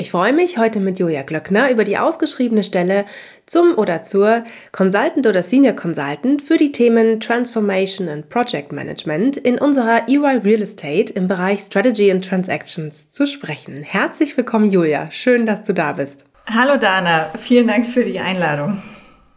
Ich freue mich, heute mit Julia Glöckner über die ausgeschriebene Stelle zum oder zur Consultant oder Senior Consultant für die Themen Transformation and Project Management in unserer EY Real Estate im Bereich Strategy and Transactions zu sprechen. Herzlich willkommen, Julia. Schön, dass du da bist. Hallo Dana, vielen Dank für die Einladung.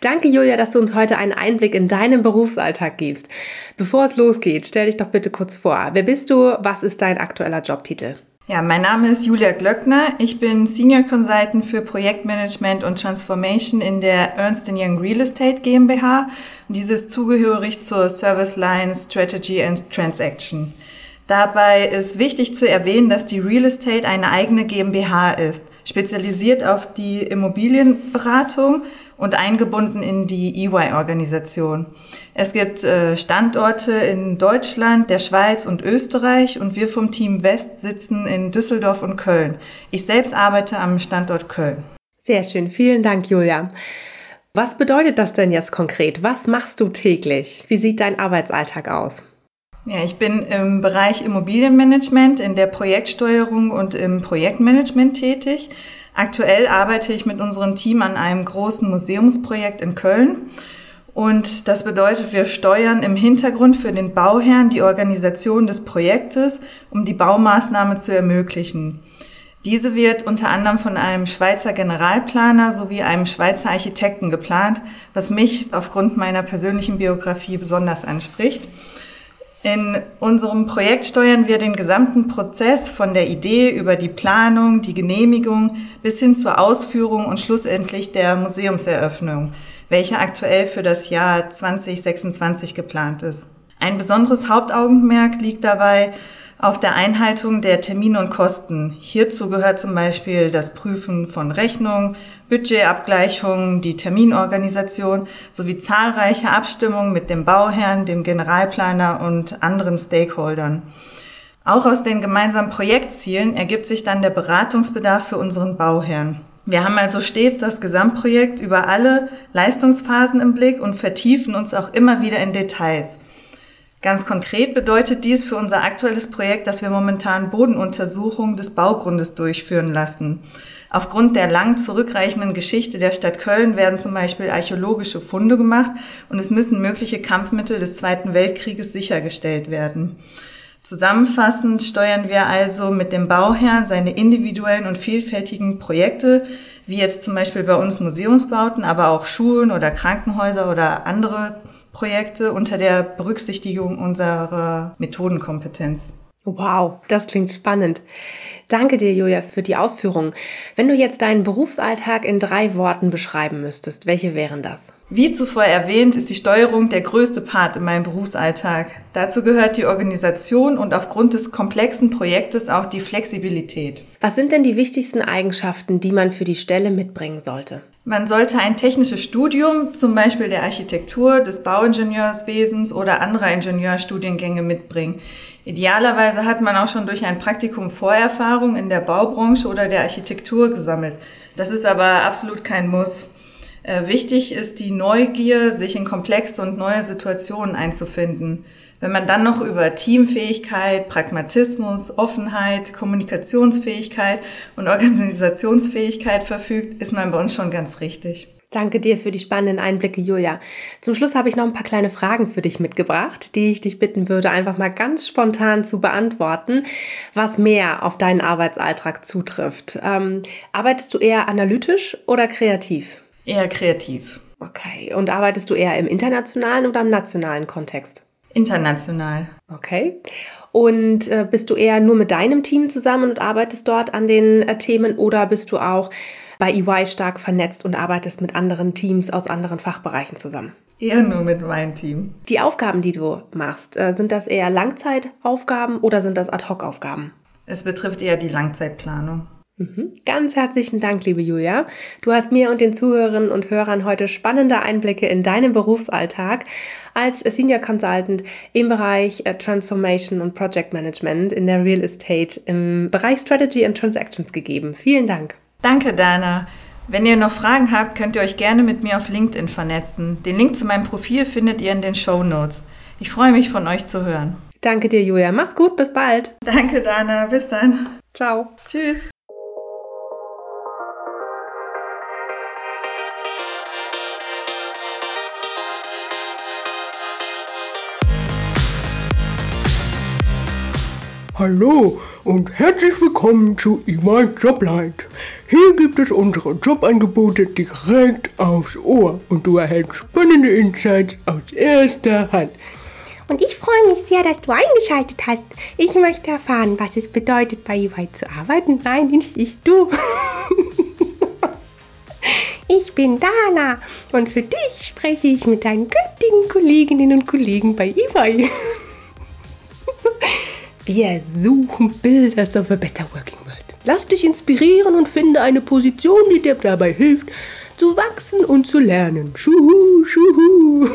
Danke, Julia, dass du uns heute einen Einblick in deinen Berufsalltag gibst. Bevor es losgeht, stell dich doch bitte kurz vor. Wer bist du? Was ist dein aktueller Jobtitel? Ja, mein Name ist Julia Glöckner. Ich bin Senior Consultant für Projektmanagement und Transformation in der Ernst Young Real Estate GmbH. Dieses zugehörig zur Service Line Strategy and Transaction. Dabei ist wichtig zu erwähnen, dass die Real Estate eine eigene GmbH ist, spezialisiert auf die Immobilienberatung und eingebunden in die EY-Organisation. Es gibt äh, Standorte in Deutschland, der Schweiz und Österreich und wir vom Team West sitzen in Düsseldorf und Köln. Ich selbst arbeite am Standort Köln. Sehr schön, vielen Dank, Julia. Was bedeutet das denn jetzt konkret? Was machst du täglich? Wie sieht dein Arbeitsalltag aus? Ja, ich bin im Bereich Immobilienmanagement, in der Projektsteuerung und im Projektmanagement tätig. Aktuell arbeite ich mit unserem Team an einem großen Museumsprojekt in Köln. Und das bedeutet, wir steuern im Hintergrund für den Bauherrn die Organisation des Projektes, um die Baumaßnahme zu ermöglichen. Diese wird unter anderem von einem Schweizer Generalplaner sowie einem Schweizer Architekten geplant, was mich aufgrund meiner persönlichen Biografie besonders anspricht. In unserem Projekt steuern wir den gesamten Prozess von der Idee über die Planung, die Genehmigung bis hin zur Ausführung und schlussendlich der Museumseröffnung, welche aktuell für das Jahr 2026 geplant ist. Ein besonderes Hauptaugenmerk liegt dabei auf der Einhaltung der Termine und Kosten. Hierzu gehört zum Beispiel das Prüfen von Rechnungen, Budgetabgleichungen, die Terminorganisation sowie zahlreiche Abstimmungen mit dem Bauherrn, dem Generalplaner und anderen Stakeholdern. Auch aus den gemeinsamen Projektzielen ergibt sich dann der Beratungsbedarf für unseren Bauherrn. Wir haben also stets das Gesamtprojekt über alle Leistungsphasen im Blick und vertiefen uns auch immer wieder in Details. Ganz konkret bedeutet dies für unser aktuelles Projekt, dass wir momentan Bodenuntersuchungen des Baugrundes durchführen lassen. Aufgrund der lang zurückreichenden Geschichte der Stadt Köln werden zum Beispiel archäologische Funde gemacht und es müssen mögliche Kampfmittel des Zweiten Weltkrieges sichergestellt werden. Zusammenfassend steuern wir also mit dem Bauherrn seine individuellen und vielfältigen Projekte, wie jetzt zum Beispiel bei uns Museumsbauten, aber auch Schulen oder Krankenhäuser oder andere Projekte unter der Berücksichtigung unserer Methodenkompetenz. Wow, das klingt spannend. Danke dir, Julia, für die Ausführungen. Wenn du jetzt deinen Berufsalltag in drei Worten beschreiben müsstest, welche wären das? Wie zuvor erwähnt, ist die Steuerung der größte Part in meinem Berufsalltag. Dazu gehört die Organisation und aufgrund des komplexen Projektes auch die Flexibilität. Was sind denn die wichtigsten Eigenschaften, die man für die Stelle mitbringen sollte? Man sollte ein technisches Studium, zum Beispiel der Architektur, des Bauingenieurswesens oder anderer Ingenieurstudiengänge mitbringen. Idealerweise hat man auch schon durch ein Praktikum Vorerfahrung in der Baubranche oder der Architektur gesammelt. Das ist aber absolut kein Muss. Äh, wichtig ist die Neugier, sich in komplexe und neue Situationen einzufinden. Wenn man dann noch über Teamfähigkeit, Pragmatismus, Offenheit, Kommunikationsfähigkeit und Organisationsfähigkeit verfügt, ist man bei uns schon ganz richtig. Danke dir für die spannenden Einblicke, Julia. Zum Schluss habe ich noch ein paar kleine Fragen für dich mitgebracht, die ich dich bitten würde, einfach mal ganz spontan zu beantworten, was mehr auf deinen Arbeitsalltag zutrifft. Ähm, arbeitest du eher analytisch oder kreativ? Eher kreativ. Okay. Und arbeitest du eher im internationalen oder im nationalen Kontext? International. Okay. Und äh, bist du eher nur mit deinem Team zusammen und arbeitest dort an den äh, Themen oder bist du auch bei EY stark vernetzt und arbeitest mit anderen Teams aus anderen Fachbereichen zusammen? Eher nur mit meinem Team. Die Aufgaben, die du machst, äh, sind das eher Langzeitaufgaben oder sind das Ad-Hoc-Aufgaben? Es betrifft eher die Langzeitplanung. Mhm. Ganz herzlichen Dank, liebe Julia. Du hast mir und den Zuhörerinnen und Hörern heute spannende Einblicke in deinen Berufsalltag als Senior Consultant im Bereich äh, Transformation und Project Management in der Real Estate im Bereich Strategy and Transactions gegeben. Vielen Dank. Danke, Dana. Wenn ihr noch Fragen habt, könnt ihr euch gerne mit mir auf LinkedIn vernetzen. Den Link zu meinem Profil findet ihr in den Show Notes. Ich freue mich, von euch zu hören. Danke dir, Julia. Mach's gut, bis bald. Danke, Dana. Bis dann. Ciao. Tschüss. Hallo und herzlich willkommen zu EY Joblight. Hier gibt es unsere Jobangebote direkt aufs Ohr und du erhältst spannende Insights aus erster Hand. Und ich freue mich sehr, dass du eingeschaltet hast. Ich möchte erfahren, was es bedeutet, bei EY zu arbeiten. Nein, nicht ich, du. Ich bin Dana und für dich spreche ich mit deinen künftigen Kolleginnen und Kollegen bei EY. Wir suchen Bilder of a Better Working. Lass dich inspirieren und finde eine Position, die dir dabei hilft, zu wachsen und zu lernen. Schuhu, schuhu.